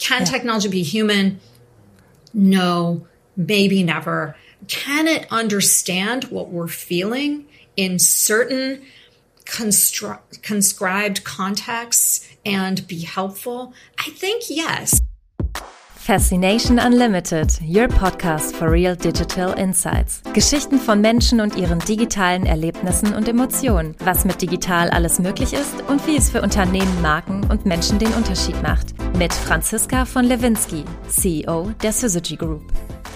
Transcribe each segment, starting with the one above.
Can yeah. technology be human? No, maybe never. Can it understand what we're feeling in certain constru- conscribed contexts and be helpful? I think yes. Fascination Unlimited, your podcast for real digital insights. Geschichten von Menschen und ihren digitalen Erlebnissen und Emotionen, was mit digital alles möglich ist und wie es für Unternehmen, Marken und Menschen den Unterschied macht. Mit Franziska von Lewinsky, CEO der Syzygy Group.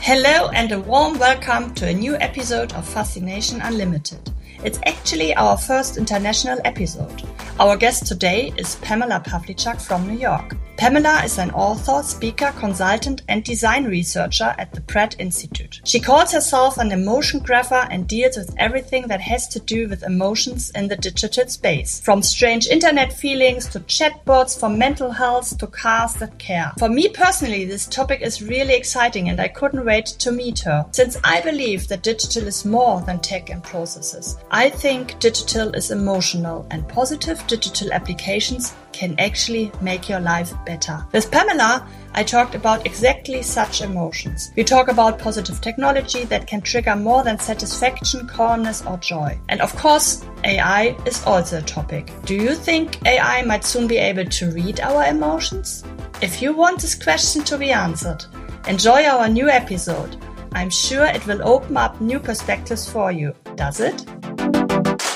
Hello and a warm welcome to a new episode of Fascination Unlimited. It's actually our first international episode. Our guest today is Pamela Pavlichak from New York. Pamela is an author, speaker, consultant, and design researcher at the Pratt Institute. She calls herself an emotion grapher and deals with everything that has to do with emotions in the digital space. From strange internet feelings to chatbots for mental health to cars that care. For me personally, this topic is really exciting and I couldn't wait to meet her. Since I believe that digital is more than tech and processes, I think digital is emotional and positive digital applications can actually make your life better. With Pamela, I talked about exactly such emotions. We talk about positive technology that can trigger more than satisfaction, calmness, or joy. And of course, AI is also a topic. Do you think AI might soon be able to read our emotions? If you want this question to be answered, enjoy our new episode. I'm sure it will open up new perspectives for you. Does it?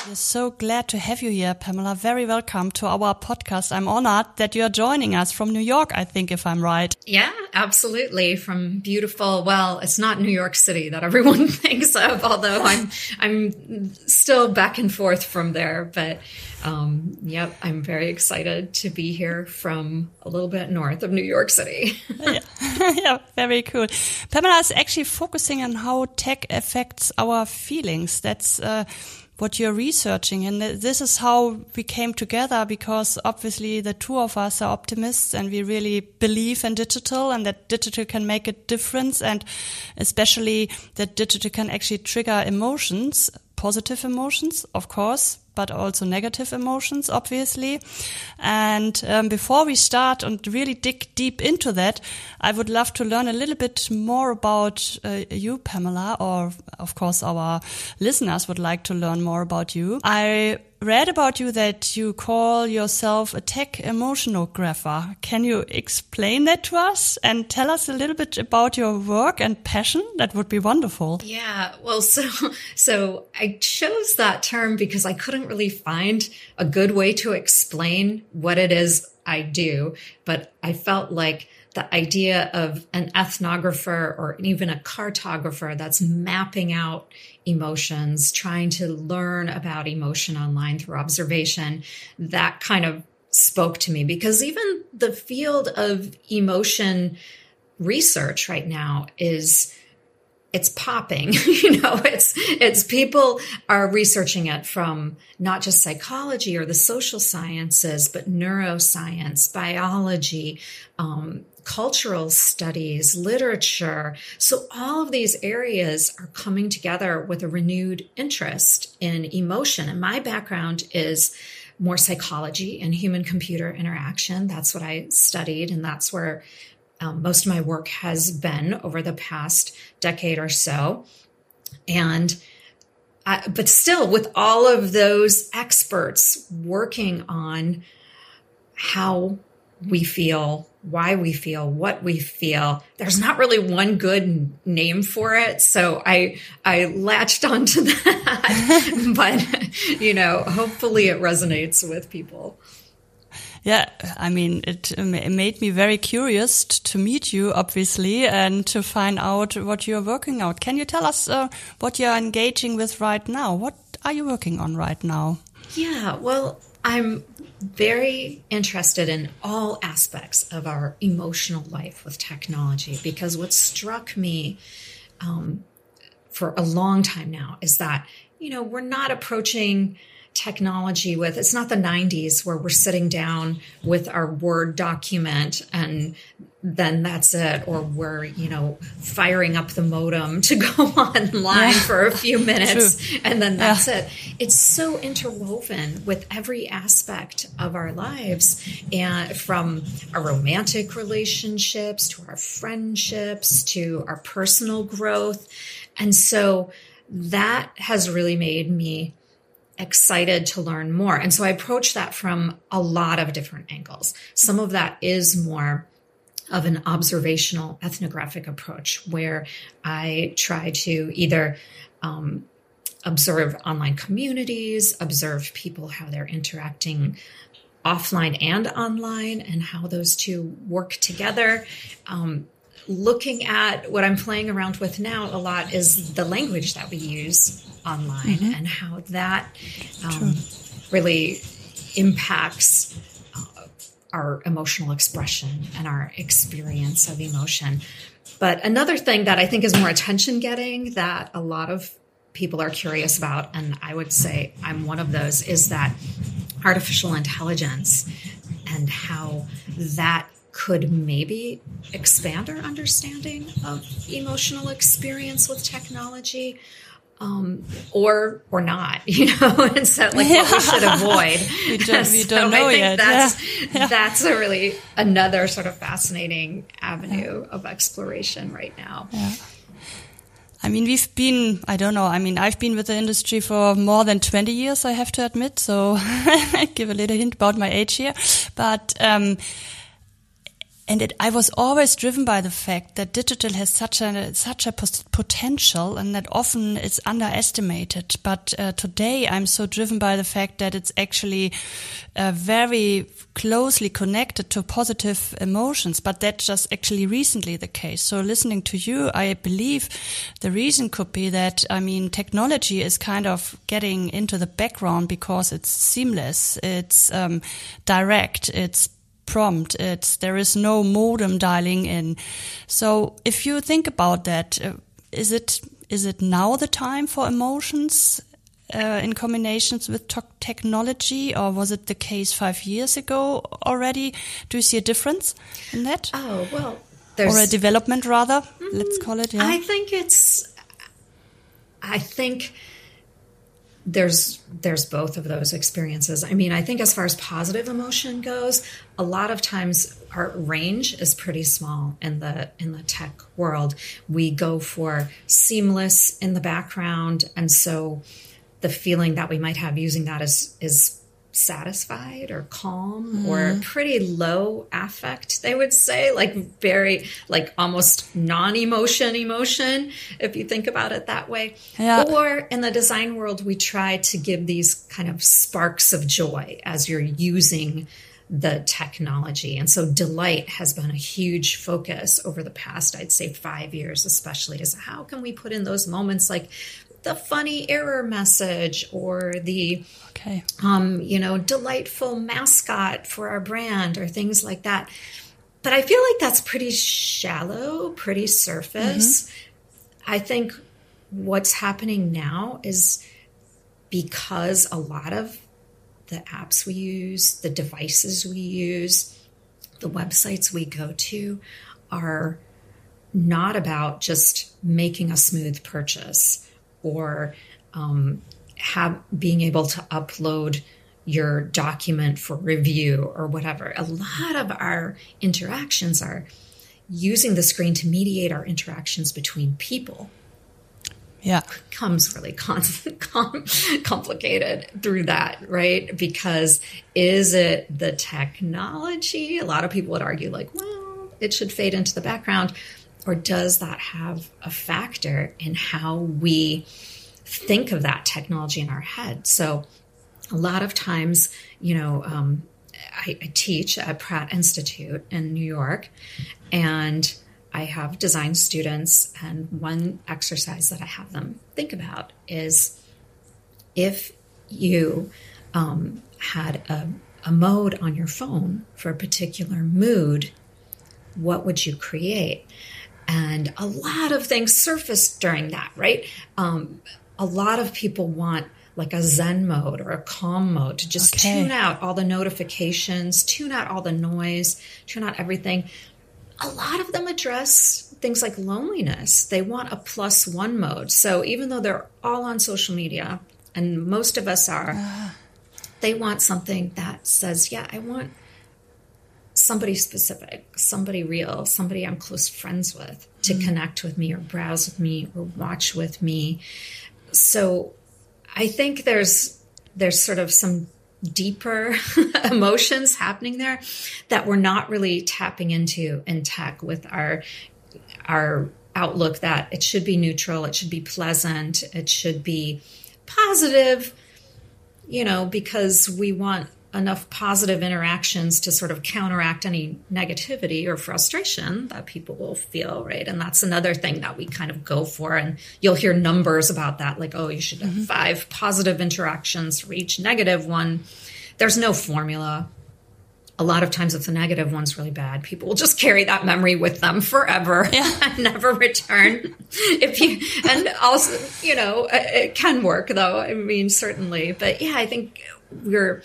We're so glad to have you here, Pamela. Very welcome to our podcast. I'm honored that you're joining us from New York, I think, if I'm right. Yeah, absolutely. From beautiful, well, it's not New York City that everyone thinks of, although I'm, I'm still back and forth from there. But, um, yep, I'm very excited to be here from a little bit north of New York City. yeah. yeah, very cool. Pamela is actually focusing on how tech affects our feelings. That's, uh, what you're researching. And this is how we came together because obviously the two of us are optimists and we really believe in digital and that digital can make a difference and especially that digital can actually trigger emotions, positive emotions, of course, but also negative emotions, obviously. And um, before we start and really dig deep into that, I would love to learn a little bit more about uh, you, Pamela, or of course our listeners would like to learn more about you. I read about you that you call yourself a tech emotionographer. Can you explain that to us and tell us a little bit about your work and passion? That would be wonderful. Yeah. Well, so, so I chose that term because I couldn't really find a good way to explain what it is I do, but I felt like the idea of an ethnographer or even a cartographer that's mapping out emotions, trying to learn about emotion online through observation, that kind of spoke to me. Because even the field of emotion research right now is it's popping you know it's it's people are researching it from not just psychology or the social sciences but neuroscience biology um, cultural studies, literature. So all of these areas are coming together with a renewed interest in emotion. And my background is more psychology and human computer interaction. That's what I studied. And that's where um, most of my work has been over the past decade or so. And I, but still, with all of those experts working on how we feel why we feel what we feel there's not really one good name for it so i i latched onto that but you know hopefully it resonates with people yeah, I mean, it, it made me very curious to meet you, obviously, and to find out what you're working out. Can you tell us uh, what you're engaging with right now? What are you working on right now? Yeah, well, I'm very interested in all aspects of our emotional life with technology because what struck me um, for a long time now is that, you know, we're not approaching technology with it's not the 90s where we're sitting down with our word document and then that's it. Or we're, you know, firing up the modem to go online yeah. for a few minutes True. and then that's yeah. it. It's so interwoven with every aspect of our lives and from our romantic relationships to our friendships to our personal growth. And so that has really made me excited to learn more. And so I approach that from a lot of different angles. Some of that is more of an observational ethnographic approach where I try to either um, observe online communities, observe people, how they're interacting offline and online, and how those two work together. Um, looking at what I'm playing around with now a lot is the language that we use online mm-hmm. and how that um, really impacts our emotional expression and our experience of emotion. But another thing that I think is more attention getting that a lot of people are curious about, and I would say I'm one of those, is that artificial intelligence and how that could maybe expand our understanding of emotional experience with technology um, or or not, you know, and so like yeah. what we should avoid. we don't, we don't know yet. That's, yeah. that's a really another sort of fascinating avenue yeah. of exploration right now. Yeah. I mean, we've been, I don't know, I mean, I've been with the industry for more than 20 years, I have to admit. So I give a little hint about my age here. But, um, and it, I was always driven by the fact that digital has such a such a potential, and that often it's underestimated. But uh, today, I'm so driven by the fact that it's actually uh, very closely connected to positive emotions. But that's just actually recently the case. So, listening to you, I believe the reason could be that I mean, technology is kind of getting into the background because it's seamless, it's um, direct, it's prompt. It's there is no modem dialing in. So if you think about that, uh, is it is it now the time for emotions uh, in combinations with technology, or was it the case five years ago already? Do you see a difference in that? Oh well, or a development rather. Mm, let's call it. Yeah. I think it's. I think there's there's both of those experiences. I mean, I think as far as positive emotion goes, a lot of times our range is pretty small in the in the tech world. We go for seamless in the background, and so the feeling that we might have using that is is satisfied or calm mm. or mm-hmm. pretty low affect they would say like very like almost non-emotion emotion if you think about it that way yeah. or in the design world we try to give these kind of sparks of joy as you're using the technology. And so delight has been a huge focus over the past, I'd say, five years, especially is how can we put in those moments like the funny error message or the okay. um, you know delightful mascot for our brand or things like that but i feel like that's pretty shallow pretty surface mm-hmm. i think what's happening now is because a lot of the apps we use the devices we use the websites we go to are not about just making a smooth purchase or um, have being able to upload your document for review or whatever. A lot of our interactions are using the screen to mediate our interactions between people. Yeah. Comes really com- com- complicated through that, right? Because is it the technology? A lot of people would argue, like, well, it should fade into the background or does that have a factor in how we think of that technology in our head? So, a lot of times, you know, um, I, I teach at Pratt Institute in New York, and I have design students, and one exercise that I have them think about is if you um, had a, a mode on your phone for a particular mood, what would you create? And a lot of things surfaced during that, right? Um, a lot of people want like a Zen mode or a calm mode to just okay. tune out all the notifications, tune out all the noise, tune out everything. a lot of them address things like loneliness. They want a plus one mode. So even though they're all on social media, and most of us are, uh. they want something that says, yeah, I want somebody specific, somebody real, somebody I'm close friends with to mm. connect with me or browse with me or watch with me. So I think there's there's sort of some deeper emotions happening there that we're not really tapping into in tech with our our outlook that it should be neutral, it should be pleasant, it should be positive, you know, because we want enough positive interactions to sort of counteract any negativity or frustration that people will feel, right? And that's another thing that we kind of go for. And you'll hear numbers about that, like, oh, you should have mm-hmm. five positive interactions for each negative one. There's no formula. A lot of times, if the negative one's really bad, people will just carry that memory with them forever yeah. and never return. if you and also, you know, it can work though. I mean, certainly, but yeah, I think we're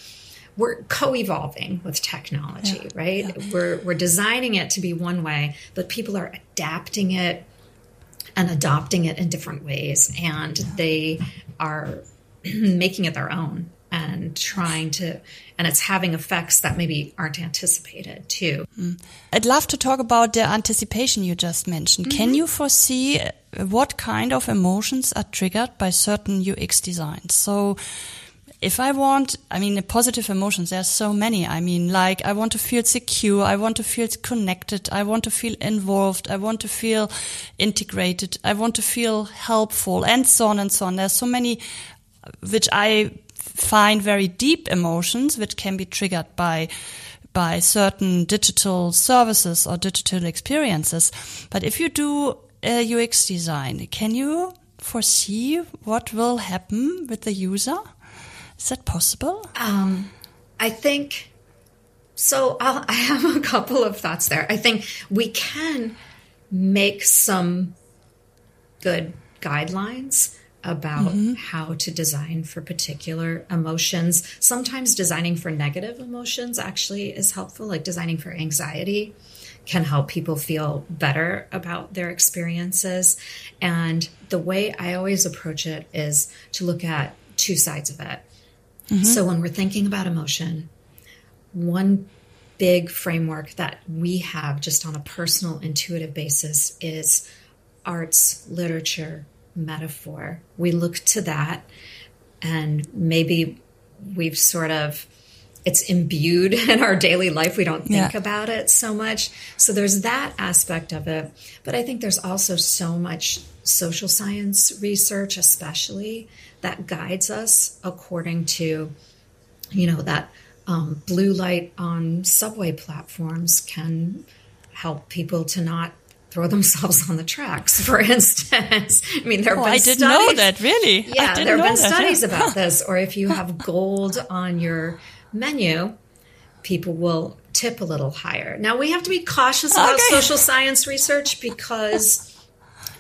we're co-evolving with technology, yeah, right? Yeah. We're we're designing it to be one way, but people are adapting it and adopting it in different ways, and yeah. they are making it their own and trying to and it's having effects that maybe aren't anticipated too. Mm. I'd love to talk about the anticipation you just mentioned. Mm -hmm. Can mm-hmm. you foresee what kind of emotions are triggered by certain UX designs? So if I want, I mean, the positive emotions, there's so many. I mean, like, I want to feel secure. I want to feel connected. I want to feel involved. I want to feel integrated. I want to feel helpful and so on and so on. There's so many, which I find very deep emotions, which can be triggered by, by certain digital services or digital experiences. But if you do a UX design, can you foresee what will happen with the user? Is that possible? Um, I think so. I'll, I have a couple of thoughts there. I think we can make some good guidelines about mm-hmm. how to design for particular emotions. Sometimes designing for negative emotions actually is helpful, like designing for anxiety can help people feel better about their experiences. And the way I always approach it is to look at two sides of it. Mm-hmm. So when we're thinking about emotion, one big framework that we have just on a personal, intuitive basis is arts, literature, metaphor. We look to that, and maybe we've sort of it's imbued in our daily life. We don't think yeah. about it so much. So there's that aspect of it. But I think there's also so much social science research, especially, that guides us according to, you know, that um, blue light on subway platforms can help people to not throw themselves on the tracks, for instance. I mean, there have oh, been I didn't studies, know that, really. Yeah, there have been that, studies yeah. about this. Or if you have gold on your menu, people will tip a little higher. Now, we have to be cautious about okay. social science research because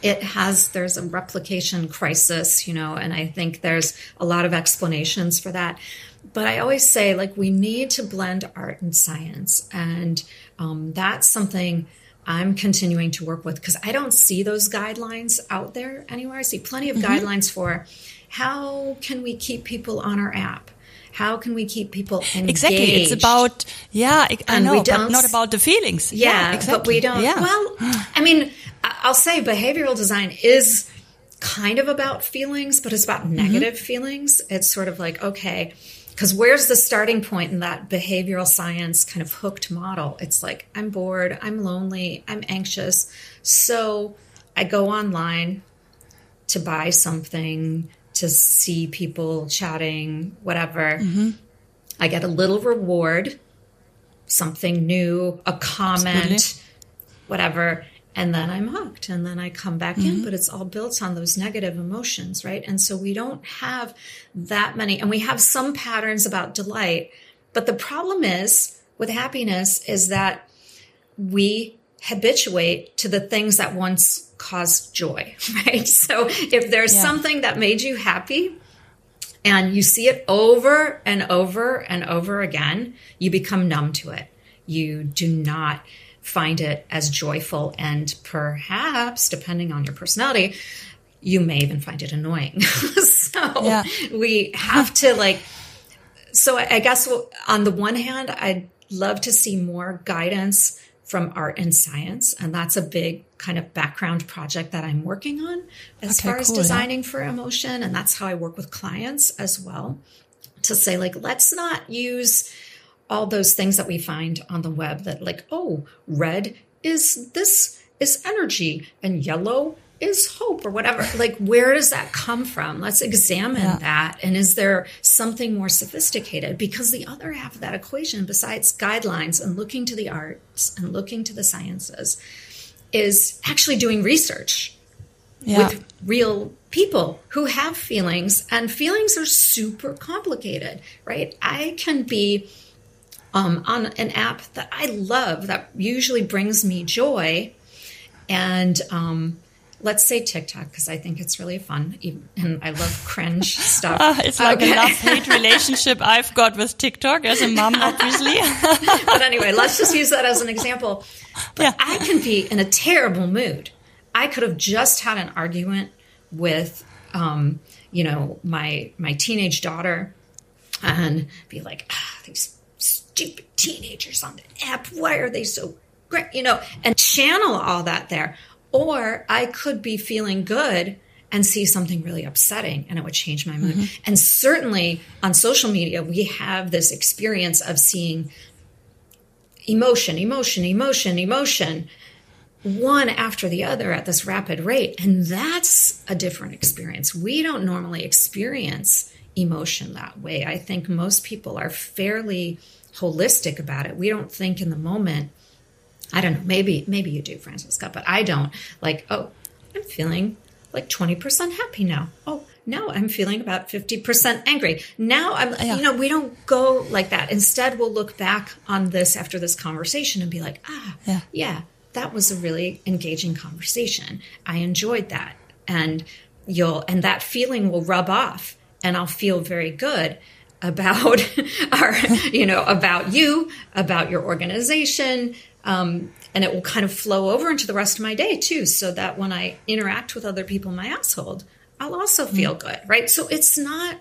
it has there's a replication crisis you know and i think there's a lot of explanations for that but i always say like we need to blend art and science and um, that's something i'm continuing to work with because i don't see those guidelines out there anywhere i see plenty of mm-hmm. guidelines for how can we keep people on our app how can we keep people engaged? Exactly. It's about, yeah, I and know, but not about the feelings. Yeah, yeah exactly. but we don't. Yeah. Well, I mean, I'll say behavioral design is kind of about feelings, but it's about mm-hmm. negative mm-hmm. feelings. It's sort of like, okay, because where's the starting point in that behavioral science kind of hooked model? It's like, I'm bored, I'm lonely, I'm anxious. So I go online to buy something to see people chatting, whatever. Mm-hmm. I get a little reward, something new, a comment, Absolutely. whatever. And then I'm hooked and then I come back mm-hmm. in, but it's all built on those negative emotions, right? And so we don't have that many, and we have some patterns about delight. But the problem is with happiness is that we habituate to the things that once caused joy, right? So if there's yeah. something that made you happy and you see it over and over and over again, you become numb to it. You do not find it as joyful and perhaps, depending on your personality, you may even find it annoying. so Yeah. we have to like, so I I guess on the one hand, I'd love to see more guidance from art and science. And that's a big kind of background project that I'm working on as Okay, far as cool, yeah. designing for emotion. And that's how I work with clients as well to say, like, let's not use all those things that we find on the web that, like, oh, red is this is energy and yellow is hope or whatever. Like, where does that come from? Let's examine Yeah. that. And is there something more sophisticated? Because the other half of that equation, besides guidelines and looking to the arts and looking to the sciences, is actually doing research Yeah. with real people who have feelings and feelings are super complicated right i can be um, on an app that i love that usually brings me joy and um, let's say tiktok because i think it's really fun even- and i love cringe stuff Ah, it's like Okay. a love-hate relationship I've got with TikTok as a mom, obviously. but anyway, let's just use that as an example. But Yeah. I can be in a terrible mood. I could have just had an argument with, um, you know, my my teenage daughter, and be like, ah, these stupid teenagers on the app. Why are they so great? You know, and channel all that there. Or I could be feeling good and see something really upsetting and it would change my mood. Mm-hmm. And certainly on social media, we have this experience of seeing emotion, emotion, emotion, emotion, one after the other at this rapid rate. And that's a different experience. We don't normally experience emotion that way. I think most people are fairly holistic about it. We don't think in the moment, I don't know, maybe maybe you do, Franziska, but I don't. Like, oh, I'm feeling like 20% happy now. Oh, now I'm feeling about 50% angry. Now I'm, Yeah. you know, we don't go like that. Instead, we'll look back on this after this conversation and be like, ah, Yeah. yeah, that was a really engaging conversation. I enjoyed that. And you'll, and that feeling will rub off and I'll feel very good about our, you know, about you, about your organization. Um, and it will kind of flow over into the rest of my day too. So that when I interact with other people in my household, I'll also feel good. Right. So it's not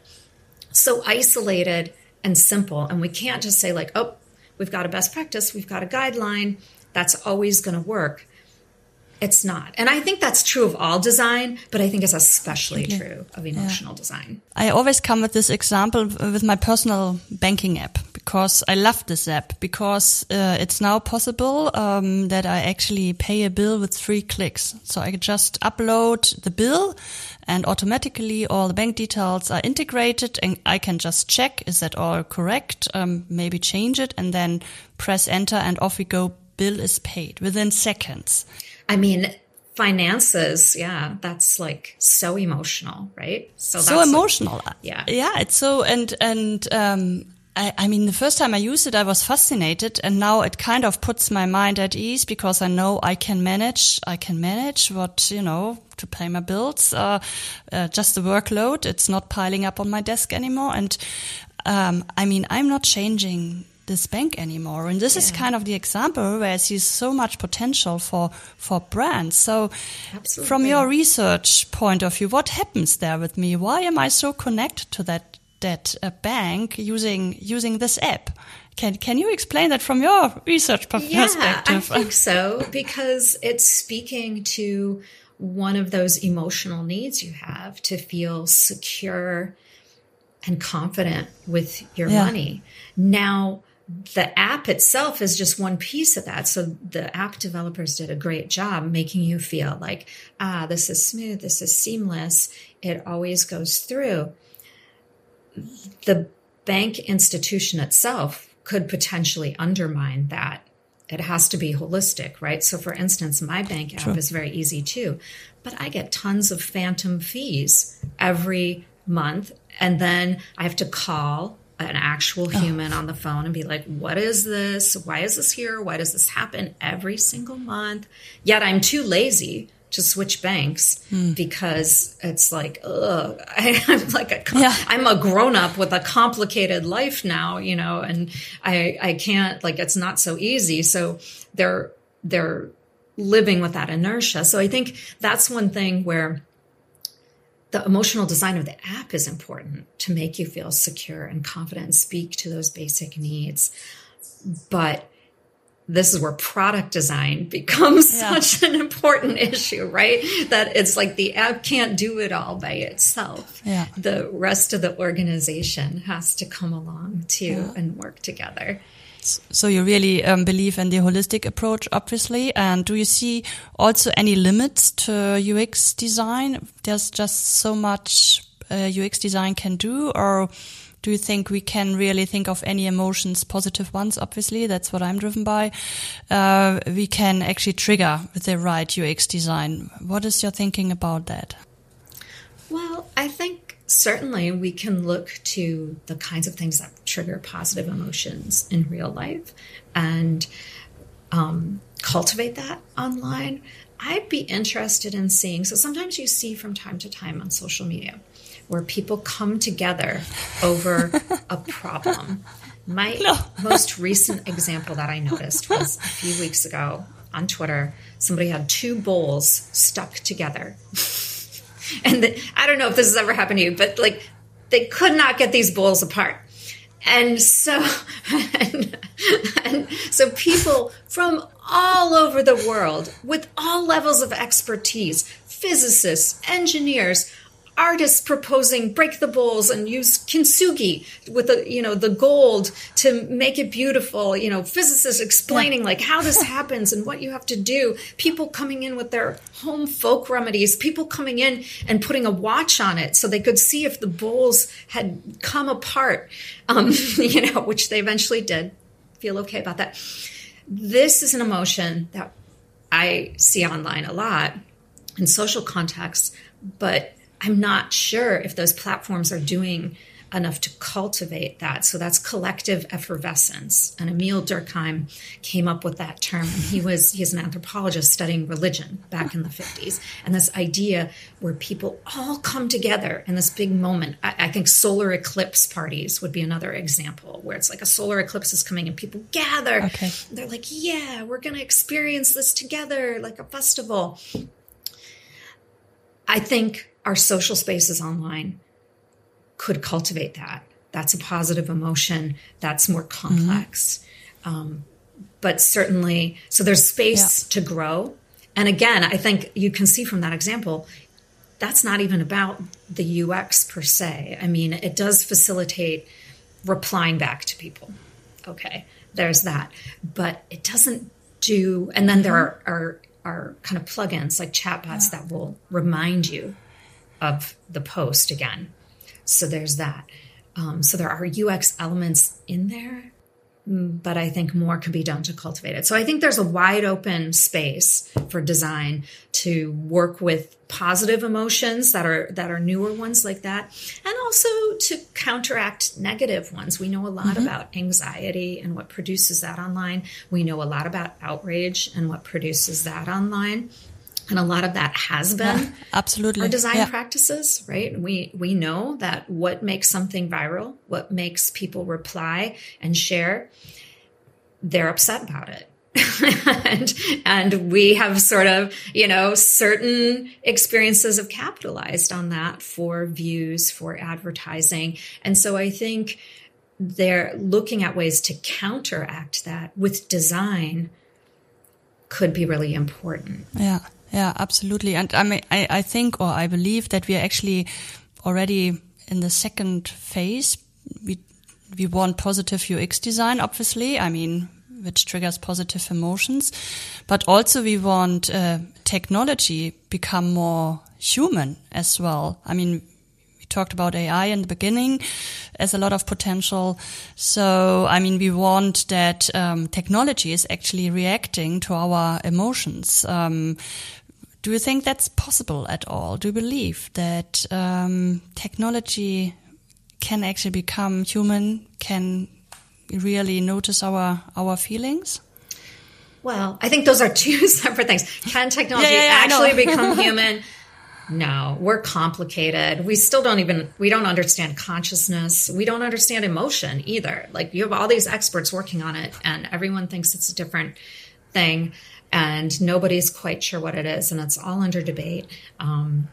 so isolated and simple. And we can't just say, like, oh, we've got a best practice, we've got a guideline, that's always going to work. It's not. And I think that's true of all design, but I think it's especially true of emotional design. I always come with this example with my personal banking app because I love this app because uh, it's now possible um, that I actually pay a bill with three clicks. So I just upload the bill and automatically all the bank details are integrated and I can just check is that all correct, um, maybe change it and then press enter and off we go. Bill is paid within seconds. I mean, finances, yeah, that's like so emotional, right? So so emotional. Yeah. yeah. It's so and and um, I, I mean, the first time I used it, I was fascinated, and now it kind of puts my mind at ease because I know I can manage. I can manage what you know to pay my bills. Uh, uh, just the workload; it's not piling up on my desk anymore. And um, I mean, I'm not changing this bank anymore. And this is kind of the example where I see so much potential for for brands. So, from your research point of view, what happens there with me? Why am I so connected to that that uh, bank using using this app? Can can you explain that from your research per- Yeah, I think so because it's speaking to one of those emotional needs you have to feel secure and confident with your Yeah. money. Now, the app itself is just one piece of that. So the app developers did a great job making you feel like, ah, this is smooth, this is seamless. It always goes through. The bank institution itself could potentially undermine that. It has to be holistic, right? So, for instance, my bank app is very easy too, but I get tons of phantom fees every month. And then I have to call an actual oh. human on the phone and be like, what is this? Why is this here? Why does this happen every single month? Yet I'm too lazy to switch banks hmm. because it's like, ugh, I, I'm like a, Yeah. I'm a grown up with a complicated life now, you know, and I, I can't like, it's not so easy. So they're, they're living with that inertia. So I think that's one thing where the emotional design of the app is important to make you feel secure and confident and speak to those basic needs. But this is where product design becomes yeah. such an important issue, right? That it's like the app can't do it all by itself. Yeah. The rest of the organization has to come along too yeah. and work together. So you really um, believe in the holistic approach, obviously. And do you see also any limits to UX design? There's just so much uh, UX design can do, or do you think we can really think of any emotions, positive ones? Obviously, that's what I'm driven by. Uh, we can actually trigger with the right UX design. What is your thinking about that? Well, I think certainly we can look to the kinds of things that trigger positive emotions in real life and um, cultivate that online. I'd be interested in seeing. So sometimes you see from time to time on social media where people come together over a problem. My no. most recent example that I noticed was a few weeks ago on Twitter. Somebody had two bowls stuck together. and the, I don't know if this has ever happened to you, but like they could not get these bowls apart. And so, and, and so people from all over the world with all levels of expertise, physicists, engineers, artists proposing break the bowls and use kintsugi with the you know the gold to make it beautiful you know physicists explaining yeah. like how this happens and what you have to do. People coming in with their home folk remedies people coming in and putting a watch on it so they could see if the bowls had come apart um, you know which they eventually did. Feel okay about that. This is an emotion that i see online a lot in social contexts but I'm not sure if those platforms are doing enough to cultivate that. So that's collective effervescence. And Emile Durkheim came up with that term. He was he's an anthropologist studying religion back in the 50s. And this idea where people all come together in this big moment. I, I think solar eclipse parties would be another example where it's like a solar eclipse is coming and people gather. Okay. They're like, yeah, we're gonna experience this together like a festival. I think our social spaces online could cultivate that. That's a positive emotion. That's more complex. Mm-hmm. Um, but certainly, so there's space yeah. to grow. And again, I think you can see from that example, that's not even about the UX per se. I mean, it does facilitate replying back to people. Okay, there's that. But it doesn't do, and then there mm-hmm. are, are, are kind of plugins like chatbots yeah. that will remind you of the post again. So there's that. Um, so there are UX elements in there, mm, but I think more could be done to cultivate it. So I think there's a wide open space for design to work with positive emotions that are that are newer ones like that, and also to counteract negative ones. We know a lot mm-hmm. about anxiety and what produces that online. We know a lot about outrage and what produces that online and a lot of that has been yeah, absolutely. our design yeah. practices right? We we know that what makes something viral what makes people reply and share they're upset about it. And and we have sort of you know certain experiences have capitalized on that for views for advertising. And so i think they're looking at ways to counteract that with design could be really important. Yeah yeah, absolutely. And I mean, I, I think or I believe that we are actually already in the second phase. We we want positive UX design, obviously. I mean, which triggers positive emotions, but also we want uh, technology become more human as well. I mean, we talked about AI in the beginning as a lot of potential. So, I mean, we want that um, technology is actually reacting to our emotions. Um, do you think that's possible at all? Do you believe that um, technology can actually become human? Can really notice our our feelings? Well, I think those are two separate things. Can technology yeah, yeah, actually become human? No, we're complicated. We still don't even we don't understand consciousness. We don't understand emotion either. Like you have all these experts working on it and everyone thinks it's a different thing and nobody's quite sure what it is, and it's all under debate. Um,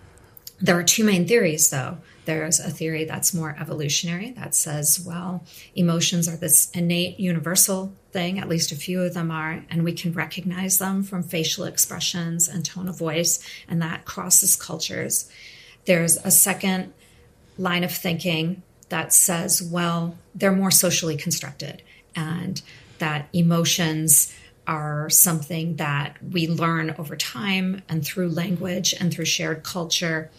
there are two main theories, though. There's a theory that's more evolutionary that says, well, emotions are this innate universal thing, at least a few of them are, and we can recognize them from facial expressions and tone of voice, and that crosses cultures. There's a second line of thinking that says, well, they're more socially constructed, and that emotions are something that we learn over time and through language and through shared culture.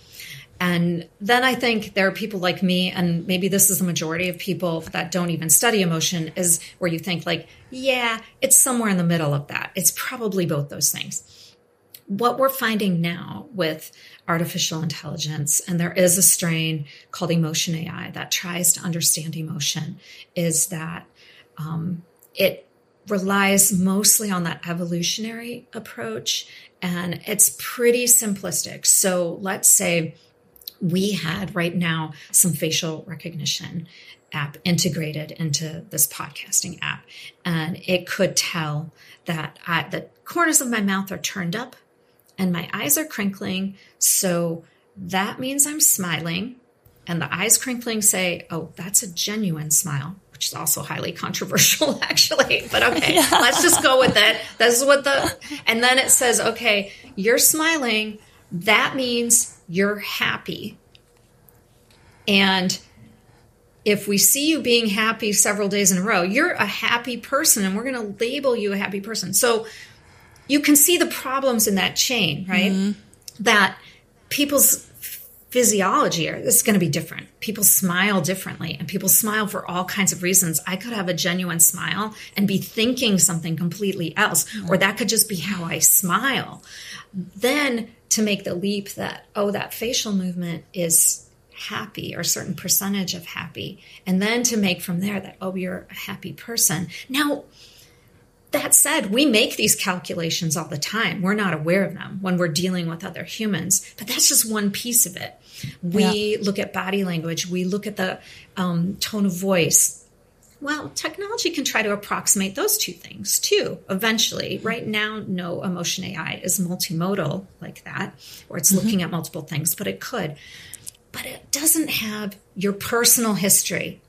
And then I think there are people like me, and maybe this is the majority of people that don't even study emotion, is where you think, like, yeah, it's somewhere in the middle of that. It's probably both those things. What we're finding now with artificial intelligence, and there is a strain called emotion AI that tries to understand emotion, is that um, it relies mostly on that evolutionary approach and it's pretty simplistic. So let's say we had right now some facial recognition app integrated into this podcasting app and it could tell that I, the corners of my mouth are turned up and my eyes are crinkling so that means i'm smiling and the eyes crinkling say oh that's a genuine smile which is also highly controversial actually but okay. Yeah. let's just go with it this is what the and then it says okay you're smiling. That means you're happy. And if we see you being happy several days in a row you're a happy person and we're going to label you a happy person. So you can see the problems in that chain right? Mm-hmm. that people's physiology or this is going to be different. People smile differently and people smile for all kinds of reasons. I could have a genuine smile and be thinking something completely else, or that could just be how I smile. Then to make the leap that, oh, that facial movement is happy or a certain percentage of happy. And then to make from there that, oh, you're a happy person. Now, that said, we make these calculations all the time. We're not aware of them when we're dealing with other humans, but that's just one piece of it. We yeah. look at body language, we look at the um, tone of voice. Well, technology can try to approximate those two things too, eventually. Right now, no emotion AI is multimodal like that, or it's mm-hmm. looking at multiple things, but it could. But it doesn't have your personal history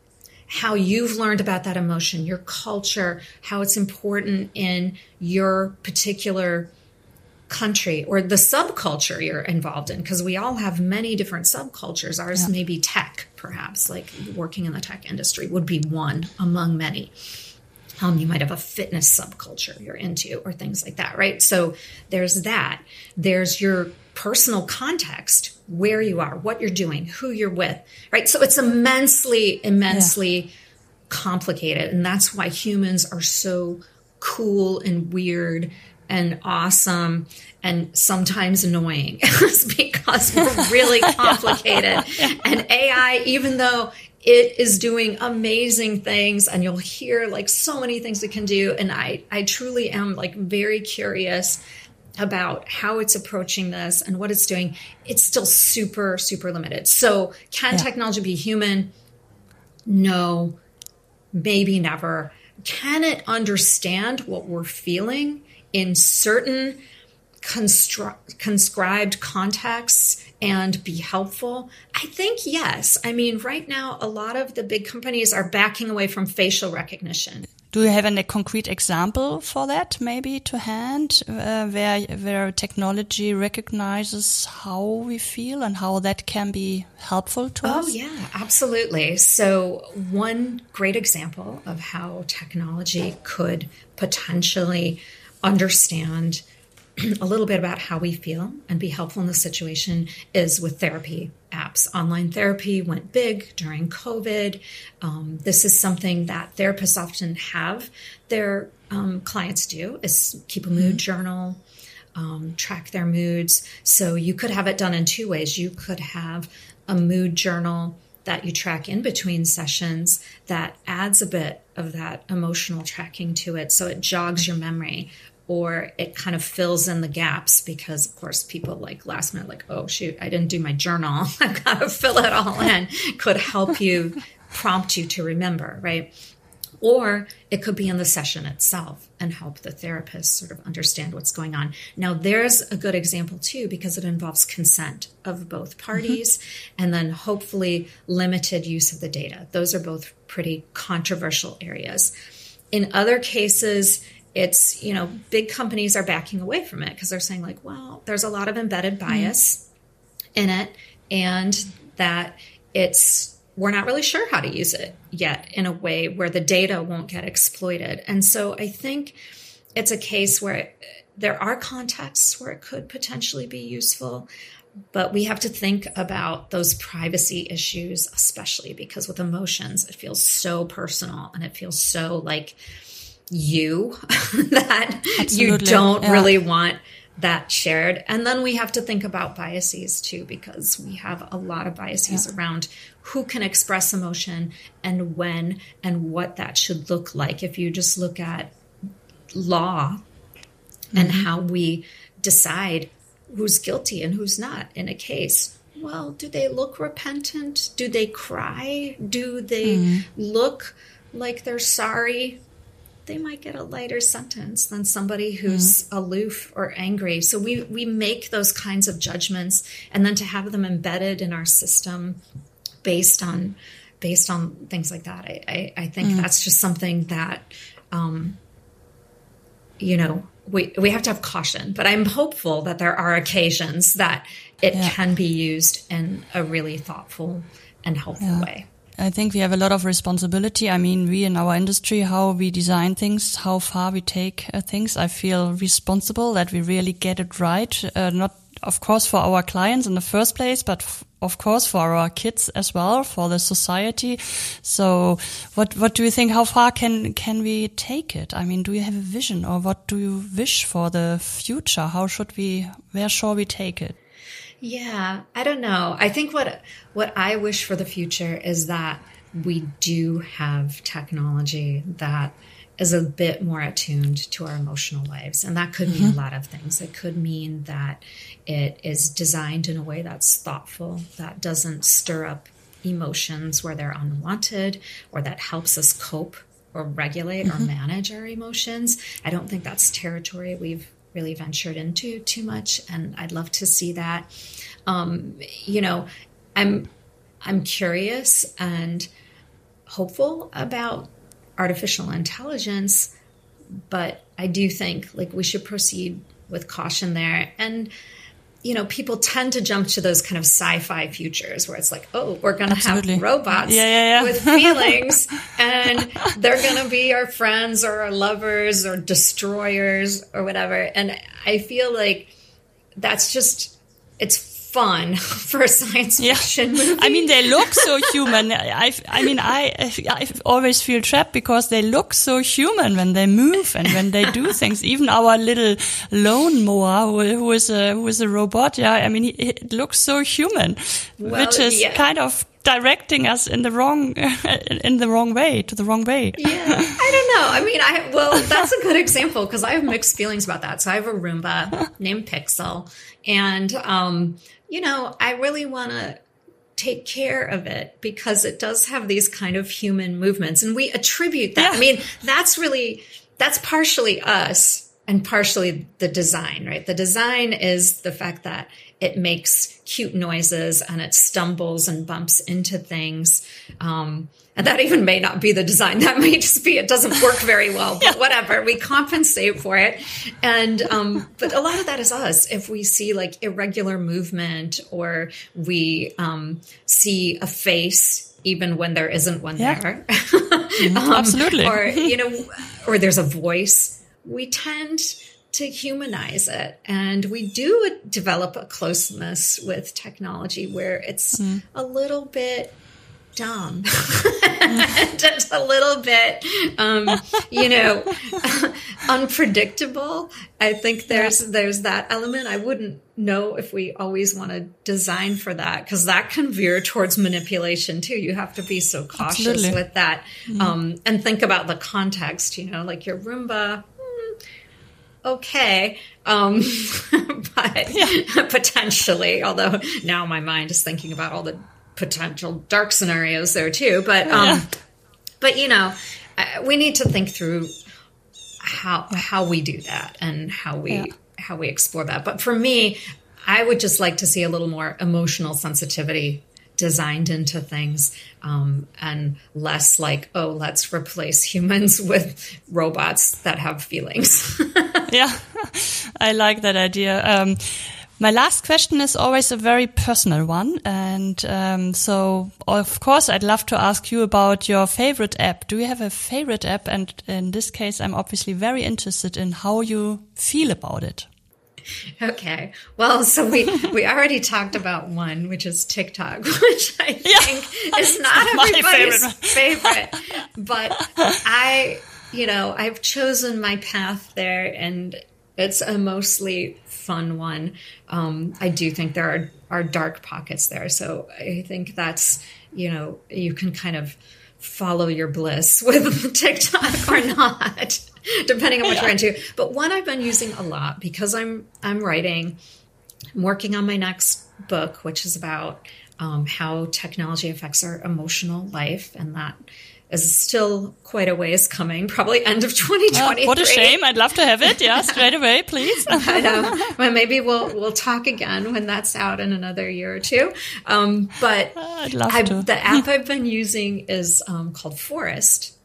how you've learned about that emotion, your culture, how it's important in your particular country or the subculture you're involved in because we all have many different subcultures. Ours yeah. may be tech perhaps like working in the tech industry would be one among many. Um, you might have a fitness subculture you're into or things like that right? So there's that. There's your personal context where you are what you're doing who you're with right so it's immensely immensely yeah. complicated and that's why humans are so cool and weird and awesome and sometimes annoying because we're really complicated. and AI, even though it is doing amazing things and you'll hear like so many things it can do. And I, I truly am like very curious about how it's approaching this and what it's doing. It's still super, super limited. So can yeah. technology be human? No, maybe never. Can it understand what we're feeling? in certain constru- conscribed contexts and be helpful? I think yes. I mean, right now, a lot of the big companies are backing away from facial recognition. Do you have a concrete example for that, maybe to hand, uh, where where technology recognizes how we feel and how that can be helpful to oh, us? Oh yeah, absolutely. So one great example of how technology could potentially understand a little bit about how we feel and be helpful in the situation is with therapy apps. Online therapy went big during COVID. Um, this is something that therapists often have their um, clients do is keep a mood mm-hmm. journal, um, track their moods. So you could have it done in two ways. You could have a mood journal that you track in between sessions that adds a bit of that emotional tracking to it so it jogs your memory or it kind of fills in the gaps because of course people like last minute like oh shoot i didn't do my journal i've got to fill it all in could help you prompt you to remember right or it could be in the session itself and help the therapist sort of understand what's going on. Now, there's a good example too, because it involves consent of both parties mm-hmm. and then hopefully limited use of the data. Those are both pretty controversial areas. In other cases, it's, you know, big companies are backing away from it because they're saying, like, well, there's a lot of embedded mm-hmm. bias mm-hmm. in it and that it's we're not really sure how to use it yet in a way where the data won't get exploited. And so I think it's a case where it, there are contexts where it could potentially be useful, but we have to think about those privacy issues, especially because with emotions, it feels so personal and it feels so like you that Absolutely. you don't yeah. really want that shared. And then we have to think about biases too, because we have a lot of biases yeah. around who can express emotion and when and what that should look like. If you just look at law mm-hmm. and how we decide who's guilty and who's not in a case. Well, do they look repentant? Do they cry? Do they mm. look like they're sorry? They might get a lighter sentence than somebody who's mm-hmm. aloof or angry. So we we make those kinds of judgments, and then to have them embedded in our system based on based on things like that, I I, I think mm-hmm. that's just something that um, you know we we have to have caution. But I'm hopeful that there are occasions that it yeah. can be used in a really thoughtful and helpful yeah. way. I think we have a lot of responsibility. I mean, we in our industry, how we design things, how far we take uh, things. I feel responsible that we really get it right. Uh, not, of course, for our clients in the first place, but of course for our kids as well, for the society. So, what what do you think? How far can can we take it? I mean, do you have a vision, or what do you wish for the future? How should we? Where shall we take it? Yeah, I don't know. I think what what I wish for the future is that we do have technology that is a bit more attuned to our emotional lives. And that could mean mm-hmm. a lot of things. It could mean that it is designed in a way that's thoughtful, that doesn't stir up emotions where they're unwanted, or that helps us cope or regulate mm-hmm. or manage our emotions. I don't think that's territory we've really ventured into too much, and I'd love to see that. Um, you know, I'm I'm curious and hopeful about artificial intelligence, but I do think like we should proceed with caution there and you know, people tend to jump to those kind of sci-fi futures where it's like, oh, we're going to have robots yeah, yeah, yeah. with feelings and they're going to be our friends or our lovers or destroyers or whatever. And I feel like that's just, it's fun for a science fiction yeah. movie. I mean, they look so human. I, I mean, I, I always feel trapped because they look so human when they move and when they do things. Even our little lawnmower, who, who is a who is a robot, yeah. I mean, it looks so human, well, which is yeah. kind of directing us in the wrong in the wrong way to the wrong way. Yeah, I don't know. I mean, I well, that's a good example because I have mixed feelings about that. So I have a Roomba named Pixel, and um, you know, I really want to take care of it because it does have these kind of human movements and we attribute that. Yeah. I mean, that's really, that's partially us and partially the design, right? The design is the fact that it makes cute noises and it stumbles and bumps into things. Um, and that even may not be the design. That may just be it doesn't work very well, but whatever. We compensate for it. And um, but a lot of that is us. If we see like irregular movement or we um, see a face even when there isn't one yeah. there. Mm-hmm. um, Absolutely. Or you know, or there's a voice. We tend to humanize it. And we do develop a closeness with technology where it's mm. a little bit dumb just a little bit um, you know unpredictable i think there's yeah. there's that element i wouldn't know if we always want to design for that because that can veer towards manipulation too you have to be so cautious Absolutely. with that mm-hmm. um, and think about the context you know like your roomba okay um, but yeah. potentially although now my mind is thinking about all the potential dark scenarios there too. But um, yeah. but you know, we need to think through how how we do that and how we yeah. how we explore that. But for me, I would just like to see a little more emotional sensitivity designed into things um, and less like oh let's replace humans with robots that have feelings yeah i like that idea um, my last question is always a very personal one. And um, so, of course, I'd love to ask you about your favorite app. Do you have a favorite app? And in this case, I'm obviously very interested in how you feel about it. Okay. Well, so we we already talked about one, which is TikTok, which I think is not everybody's favorite. favorite. But I, you know, I've chosen my path there and it's a mostly fun one. Um, I do think there are, are dark pockets there. So I think that's, you know, you can kind of follow your bliss with TikTok or not, depending on what yeah. you're into. But one I've been using a lot because I'm I'm writing, I'm working on my next book, which is about um, how technology affects our emotional life, and that is still quite a ways coming, probably end of 2023. Uh, what a shame. I'd love to have it. Yeah, straight away, please. I know. Well, maybe we'll, we'll talk again when that's out in another year or two. Um, but I'd love I, to. the app I've been using is um, called Forest.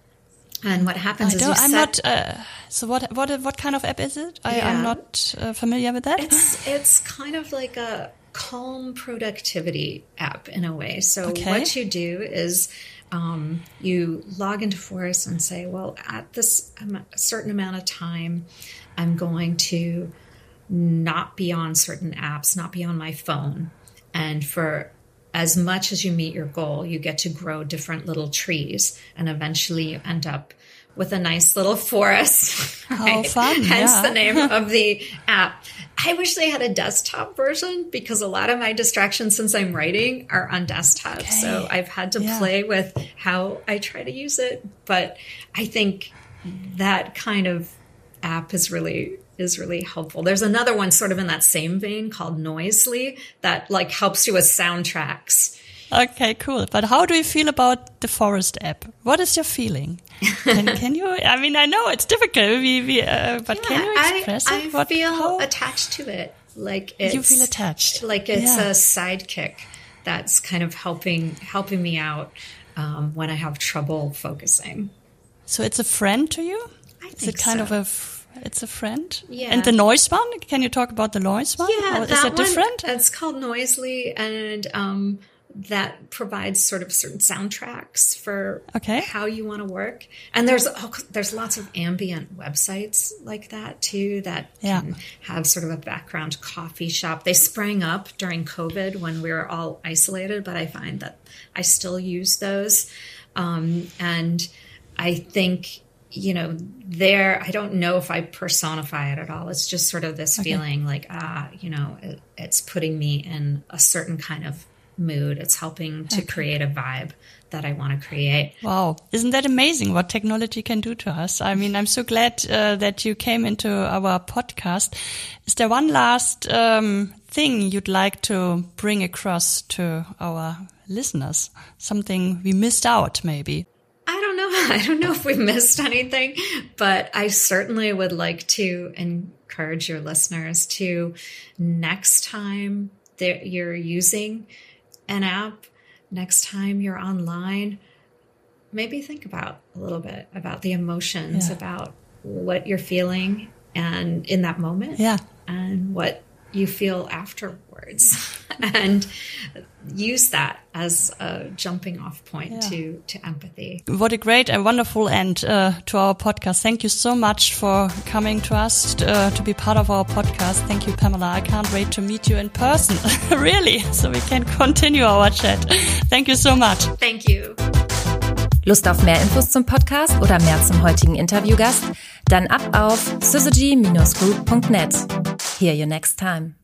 And what happens I is I'm set, not. Uh, so what? What? What kind of app is it? I, am not uh, familiar with that. It's it's kind of like a calm productivity app in a way. So okay. what you do is um, you log into Forest and say, well, at this certain amount of time, I'm going to not be on certain apps, not be on my phone. And for as much as you meet your goal, you get to grow different little trees. And eventually you end up with a nice little forest. Oh, right? Oh, fun. Hence yeah. the name of the app. I wish they had a desktop version because a lot of my distractions since I'm writing are on desktop. Okay. So I've had to yeah. play with how I try to use it. But I think that kind of app is really is really helpful. There's another one sort of in that same vein called Noisli that like helps you with soundtracks. Okay, cool. But how do you feel about the Forest app? What is your feeling? Can, can you? I mean, I know it's difficult, we, we, uh, but yeah, can you express I, it? I what, feel how? attached to it. Like you feel attached. Like it's yeah. a sidekick that's kind of helping helping me out um, when I have trouble focusing. So it's a friend to you. I think is it kind so. of a it's a friend. Yeah. And the noise one? Can you talk about the noise one? Yeah, is that different? It's called Noisli, and um, that provides sort of certain soundtracks for okay. how you want to work. And there's oh, there's lots of ambient websites like that too that yeah. can have sort of a background coffee shop. They sprang up during COVID when we were all isolated, but I find that I still use those. Um, and I think you know, there, I don't know if I personify it at all. It's just sort of this okay. feeling like, ah, you know, it, it's putting me in a certain kind of mood. It's helping to okay. create a vibe that I want to create. Wow. Isn't that amazing what technology can do to us? I mean, I'm so glad uh, that you came into our podcast. Is there one last um, thing you'd like to bring across to our listeners? Something we missed out, maybe? I don't know. I don't know if we missed anything, but I certainly would like to encourage your listeners to next time that you're using an app, next time you're online, maybe think about a little bit about the emotions, yeah. about what you're feeling and in that moment. Yeah. And what you feel afterwards and use that as a jumping off point yeah. to to empathy. What a great and wonderful end uh, to our podcast. Thank you so much for coming to us uh, to be part of our podcast. Thank you pamela. I can't wait to meet you in person. Really? So we can continue our chat. Thank you so much. Thank you Lust auf mehr Infos zum Podcast oder mehr zum heutigen Interviewgast? Dann ab auf syzygy-group.net. Hear you next time.